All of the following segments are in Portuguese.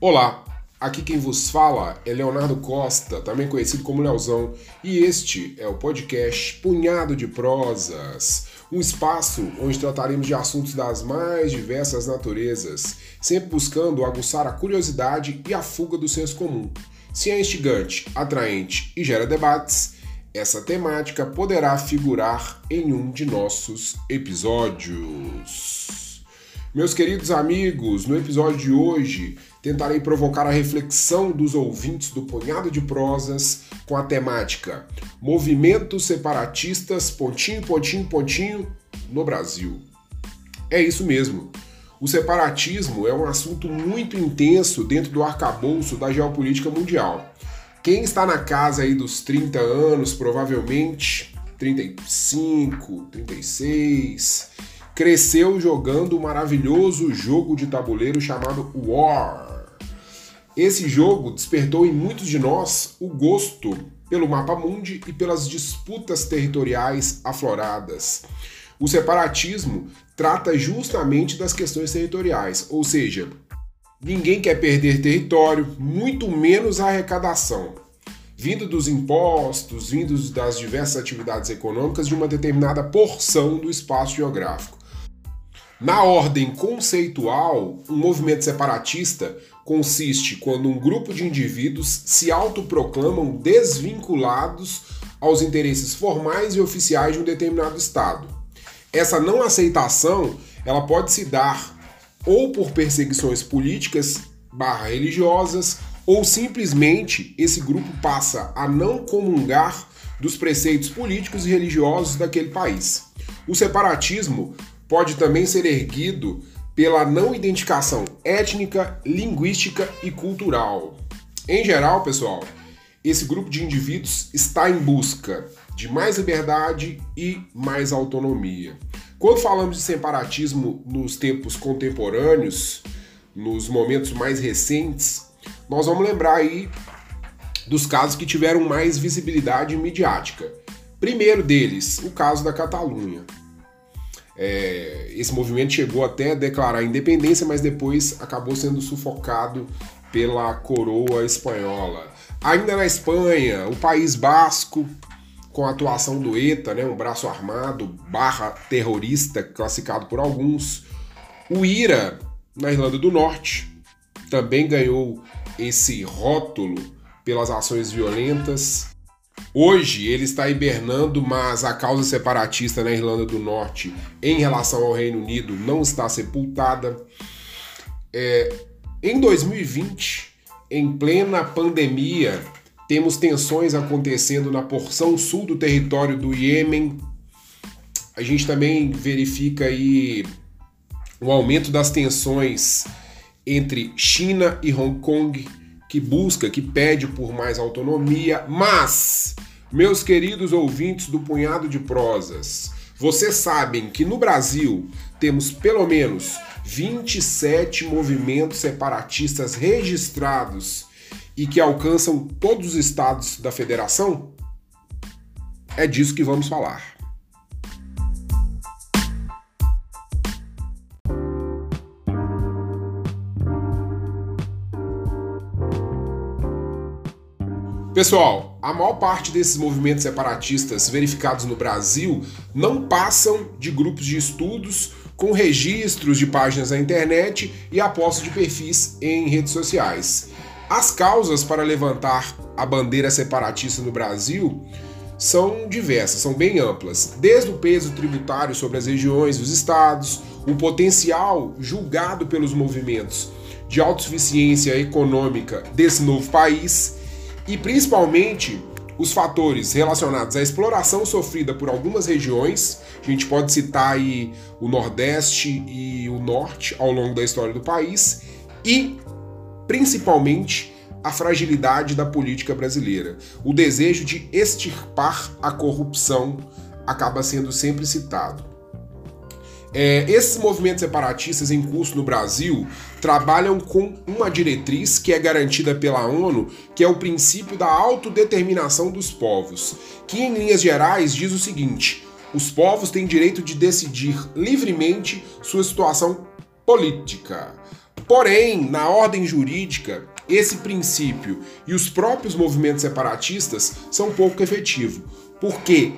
Olá, aqui quem vos fala é Leonardo Costa, também conhecido como Leozão, e este é o podcast Punhado de Prosas, um espaço onde trataremos de assuntos das mais diversas naturezas, sempre buscando aguçar a curiosidade e a fuga do senso comum. Se é instigante, atraente e gera debates, essa temática poderá figurar em um de nossos episódios. Meus queridos amigos, no episódio de hoje tentarei provocar a reflexão dos ouvintes do Punhado de Prosas com a temática Movimentos separatistas, pontinho, pontinho, pontinho, no Brasil. É isso mesmo. O separatismo é um assunto muito intenso dentro do arcabouço da geopolítica mundial. Quem está na casa aí dos 30 anos, provavelmente 35, 36, cresceu jogando o maravilhoso jogo de tabuleiro chamado War. Esse jogo despertou em muitos de nós o gosto pelo mapa mundi e pelas disputas territoriais afloradas. O separatismo trata justamente das questões territoriais, ou seja, ninguém quer perder território, muito menos a arrecadação, vindo dos impostos, vindos das diversas atividades econômicas de uma determinada porção do espaço geográfico. Na ordem conceitual, um movimento separatista consiste quando um grupo de indivíduos se autoproclamam desvinculados aos interesses formais e oficiais de um determinado Estado. Essa não aceitação ela pode se dar ou por perseguições políticas barra religiosas, ou simplesmente esse grupo passa a não comungar dos preceitos políticos e religiosos daquele país. O separatismo pode também ser erguido pela não identificação étnica, linguística e cultural. Em geral, pessoal, esse grupo de indivíduos está em busca de mais liberdade e mais autonomia. Quando falamos de separatismo nos tempos contemporâneos, nos momentos mais recentes, nós vamos lembrar aí dos casos que tiveram mais visibilidade midiática. Primeiro deles, o caso da Catalunha. É, esse movimento chegou até a declarar independência, mas depois acabou sendo sufocado pela coroa espanhola. Ainda na Espanha, o País Basco, com a atuação do ETA, né, um braço armado barra terrorista, classificado por alguns. O IRA, na Irlanda do Norte, também ganhou esse rótulo pelas ações violentas. Hoje ele está hibernando, mas a causa separatista na Irlanda do Norte em relação ao Reino Unido não está sepultada. É, em 2020, em plena pandemia, temos tensões acontecendo na porção sul do território do Iêmen. A gente também verifica aí o aumento das tensões entre China e Hong Kong que busca, que pede por mais autonomia, mas, meus queridos ouvintes do Punhado de Prosas, vocês sabem que no Brasil temos pelo menos 27 movimentos separatistas registrados e que alcançam todos os estados da federação? É disso que vamos falar. Pessoal, a maior parte desses movimentos separatistas verificados no Brasil não passam de grupos de estudos com registros de páginas na internet e aposta de perfis em redes sociais. As causas para levantar a bandeira separatista no Brasil são diversas, são bem amplas, desde o peso tributário sobre as regiões dos estados, o potencial julgado pelos movimentos de autossuficiência econômica desse novo país e principalmente os fatores relacionados à exploração sofrida por algumas regiões. A gente pode citar aí o Nordeste e o Norte ao longo da história do país e principalmente a fragilidade da política brasileira. O desejo de extirpar a corrupção acaba sendo sempre citado. É, esses movimentos separatistas em curso no Brasil trabalham com uma diretriz que é garantida pela ONU, que é o princípio da autodeterminação dos povos, que em linhas gerais diz o seguinte: os povos têm direito de decidir livremente sua situação política. Porém, na ordem jurídica, esse princípio e os próprios movimentos separatistas são pouco efetivos, porque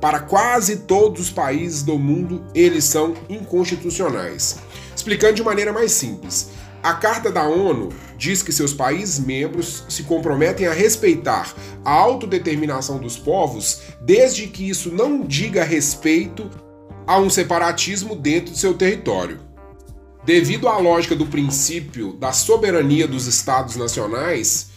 para quase todos os países do mundo eles são inconstitucionais. Explicando de maneira mais simples, a Carta da ONU diz que seus países membros se comprometem a respeitar a autodeterminação dos povos, desde que isso não diga respeito a um separatismo dentro de seu território. Devido à lógica do princípio da soberania dos estados nacionais,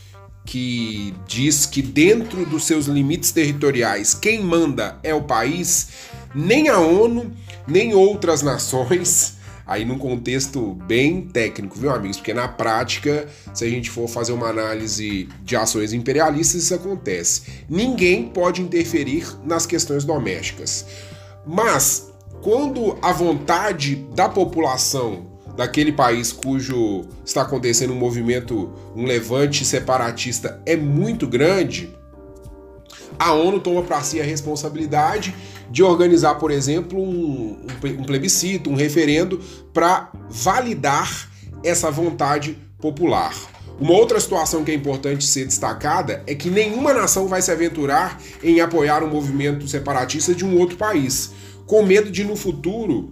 que diz que dentro dos seus limites territoriais quem manda é o país, nem a ONU, nem outras nações aí num contexto bem técnico, viu, amigos? Porque na prática, se a gente for fazer uma análise de ações imperialistas, isso acontece. Ninguém pode interferir nas questões domésticas. Mas quando a vontade da população daquele país cujo está acontecendo um movimento, um levante separatista é muito grande, a ONU toma para si a responsabilidade de organizar, por exemplo, um, um plebiscito, um referendo para validar essa vontade popular. Uma outra situação que é importante ser destacada é que nenhuma nação vai se aventurar em apoiar um movimento separatista de um outro país, com medo de no futuro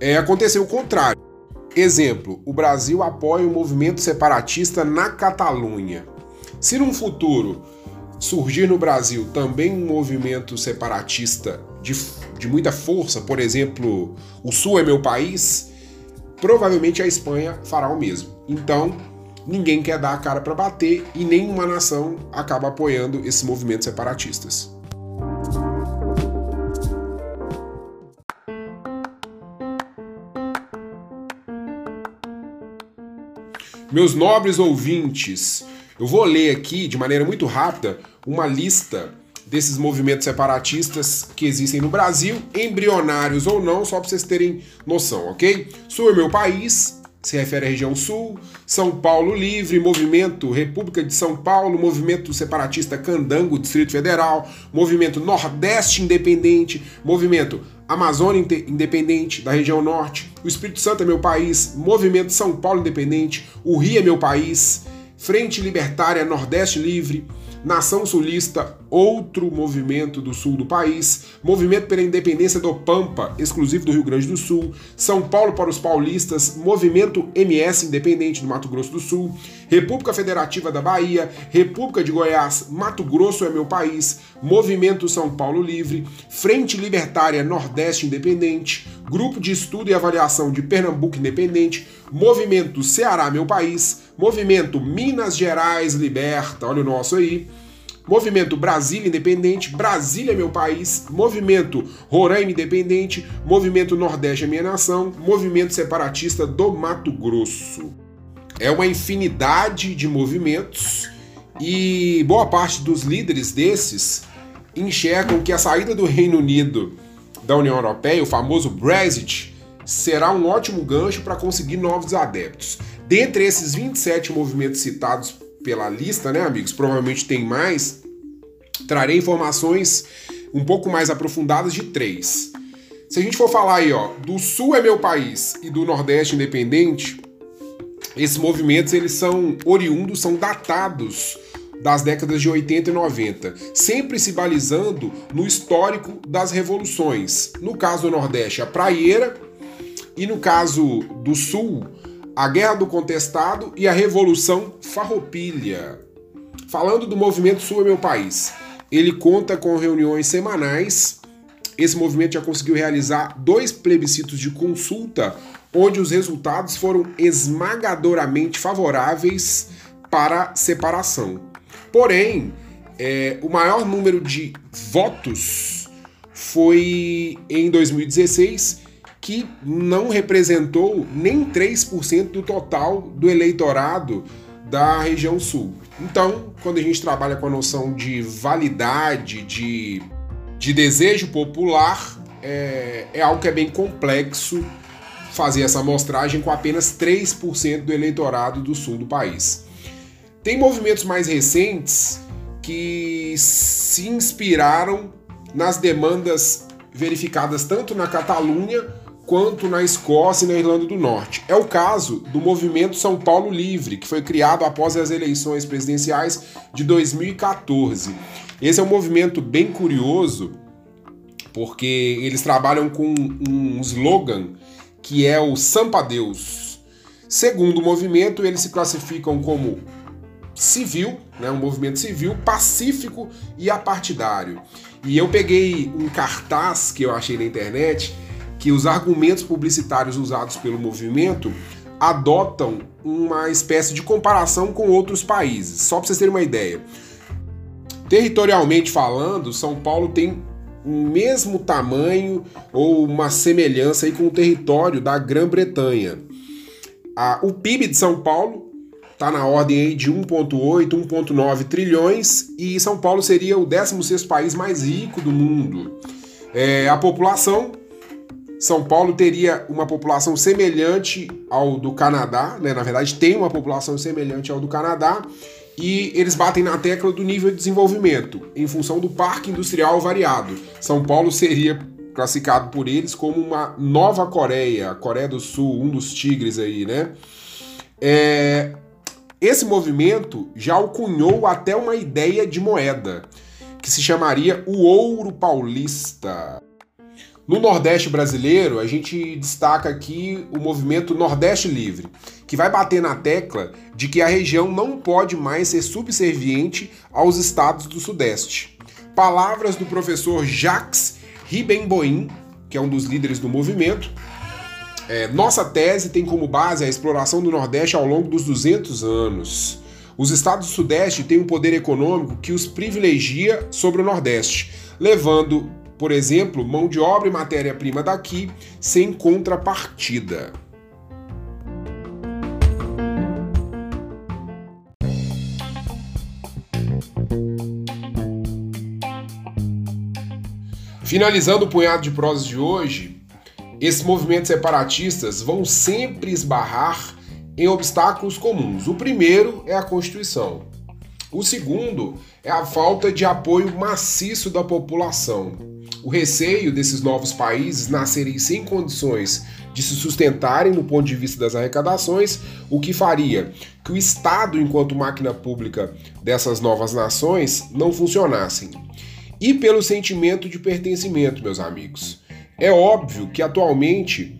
é, acontecer o contrário. Exemplo: o Brasil apoia o movimento separatista na Catalunha. Se num futuro surgir no Brasil também um movimento separatista de, de muita força, por exemplo, o Sul é meu país, provavelmente a Espanha fará o mesmo. Então, ninguém quer dar a cara para bater e nenhuma nação acaba apoiando esses movimentos separatistas. Meus nobres ouvintes, eu vou ler aqui de maneira muito rápida uma lista desses movimentos separatistas que existem no Brasil, embrionários ou não, só para vocês terem noção, ok? Sul é meu país, se refere à região sul, São Paulo Livre, Movimento República de São Paulo, Movimento Separatista Candango, Distrito Federal, Movimento Nordeste Independente, Movimento Amazônia Independente, da região norte, o Espírito Santo é meu país, Movimento São Paulo Independente, o Rio é meu país, Frente Libertária Nordeste Livre, Nação Sulista, outro movimento do sul do país, Movimento pela Independência do Pampa, exclusivo do Rio Grande do Sul, São Paulo para os Paulistas, Movimento MS Independente do Mato Grosso do Sul, República Federativa da Bahia, República de Goiás, Mato Grosso é meu país, Movimento São Paulo Livre, Frente Libertária Nordeste Independente, Grupo de Estudo e Avaliação de Pernambuco Independente, Movimento Ceará Meu País, Movimento Minas Gerais Liberta, olha o nosso aí. Movimento Brasília Independente, Brasília Meu País, Movimento Roraima Independente, Movimento Nordeste Minha Nação, Movimento Separatista do Mato Grosso. É uma infinidade de movimentos e boa parte dos líderes desses enxergam que a saída do Reino Unido da União Europeia, o famoso Brexit, será um ótimo gancho para conseguir novos adeptos. Dentre esses 27 movimentos citados pela lista, né, amigos? Provavelmente tem mais. Trarei informações um pouco mais aprofundadas de três. Se a gente for falar aí, ó, do Sul é meu país e do Nordeste independente, esses movimentos eles são oriundos, são datados das décadas de 80 e 90, sempre se balizando no histórico das revoluções. No caso do Nordeste, a praieira, e no caso do Sul, a Guerra do Contestado e a Revolução Farroupilha. Falando do movimento Sul é meu país, ele conta com reuniões semanais. Esse movimento já conseguiu realizar dois plebiscitos de consulta, onde os resultados foram esmagadoramente favoráveis para separação. Porém, é, o maior número de votos foi em 2016 que não representou nem 3% do total do eleitorado da região sul. Então, quando a gente trabalha com a noção de validade, de, de desejo popular, é, é algo que é bem complexo fazer essa amostragem com apenas 3% do eleitorado do sul do país. Tem movimentos mais recentes que se inspiraram nas demandas verificadas tanto na Catalunha quanto na Escócia e na Irlanda do Norte. É o caso do movimento São Paulo Livre, que foi criado após as eleições presidenciais de 2014. Esse é um movimento bem curioso, porque eles trabalham com um slogan que é o Sampa Deus. Segundo o movimento, eles se classificam como civil, né, um movimento civil, pacífico e apartidário. E eu peguei um cartaz que eu achei na internet que os argumentos publicitários usados pelo movimento adotam uma espécie de comparação com outros países. Só para vocês terem uma ideia. Territorialmente falando, São Paulo tem o mesmo tamanho ou uma semelhança aí com o território da Grã-Bretanha. O PIB de São Paulo está na ordem aí de 1,8, 1,9 trilhões e São Paulo seria o 16 país mais rico do mundo. É, a população, São Paulo teria uma população semelhante ao do Canadá, né? na verdade tem uma população semelhante ao do Canadá, e eles batem na tecla do nível de desenvolvimento, em função do parque industrial variado. São Paulo seria classificado por eles como uma nova Coreia, Coreia do Sul, um dos tigres aí, né? É, esse movimento já alcunhou até uma ideia de moeda, que se chamaria o ouro paulista. No Nordeste brasileiro, a gente destaca aqui o movimento Nordeste Livre, que vai bater na tecla de que a região não pode mais ser subserviente aos estados do Sudeste. Palavras do professor Jacques Ribemboim, que é um dos líderes do movimento, é, nossa tese tem como base a exploração do Nordeste ao longo dos 200 anos. Os estados do Sudeste têm um poder econômico que os privilegia sobre o Nordeste, levando, por exemplo, mão de obra e matéria-prima daqui sem contrapartida. Finalizando o punhado de prosas de hoje, esses movimentos separatistas vão sempre esbarrar em obstáculos comuns. O primeiro é a Constituição. O segundo é a falta de apoio maciço da população. O receio desses novos países nascerem sem condições de se sustentarem no ponto de vista das arrecadações, o que faria que o Estado, enquanto máquina pública dessas novas nações, não funcionassem. E pelo sentimento de pertencimento, meus amigos. É óbvio que atualmente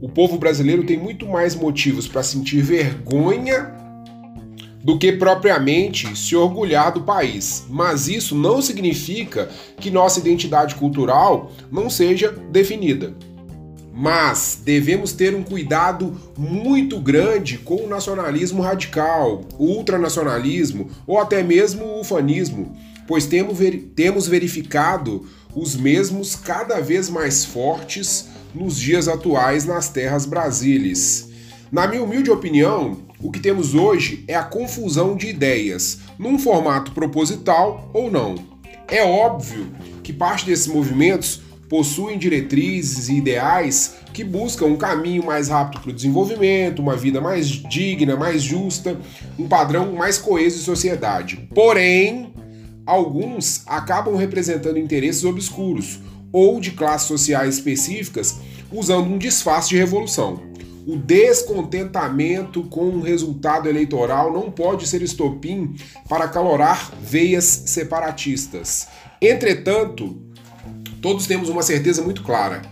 o povo brasileiro tem muito mais motivos para sentir vergonha do que propriamente se orgulhar do país. Mas isso não significa que nossa identidade cultural não seja definida. Mas devemos ter um cuidado muito grande com o nacionalismo radical, o ultranacionalismo ou até mesmo o ufanismo, pois temos verificado os mesmos cada vez mais fortes nos dias atuais nas terras brasileiras. Na minha humilde opinião, o que temos hoje é a confusão de ideias, num formato proposital ou não. É óbvio que parte desses movimentos possuem diretrizes e ideais que buscam um caminho mais rápido para o desenvolvimento, uma vida mais digna, mais justa, um padrão mais coeso de sociedade. Porém, alguns acabam representando interesses obscuros ou de classes sociais específicas usando um disfarce de revolução. O descontentamento com o resultado eleitoral não pode ser estopim para calorar veias separatistas. Entretanto, todos temos uma certeza muito clara: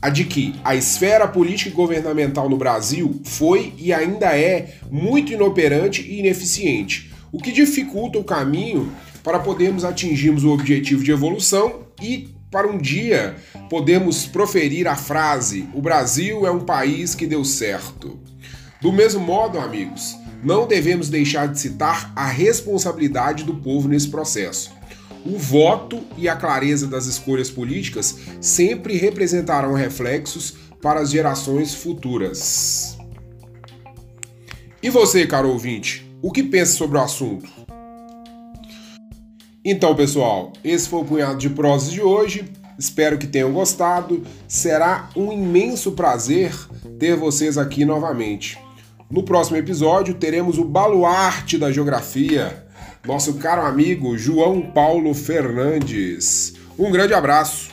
a de que a esfera política e governamental no Brasil foi e ainda é muito inoperante e ineficiente, o que dificulta o caminho para podermos atingirmos o objetivo de evolução e para um dia podermos proferir a frase: o Brasil é um país que deu certo. Do mesmo modo, amigos, não devemos deixar de citar a responsabilidade do povo nesse processo. O voto e a clareza das escolhas políticas sempre representarão reflexos para as gerações futuras. E você, caro ouvinte, o que pensa sobre o assunto? Então, pessoal, esse foi o punhado de prosas de hoje. Espero que tenham gostado. Será um imenso prazer ter vocês aqui novamente. No próximo episódio teremos o baluarte da geografia, nosso caro amigo João Paulo Fernandes. Um grande abraço.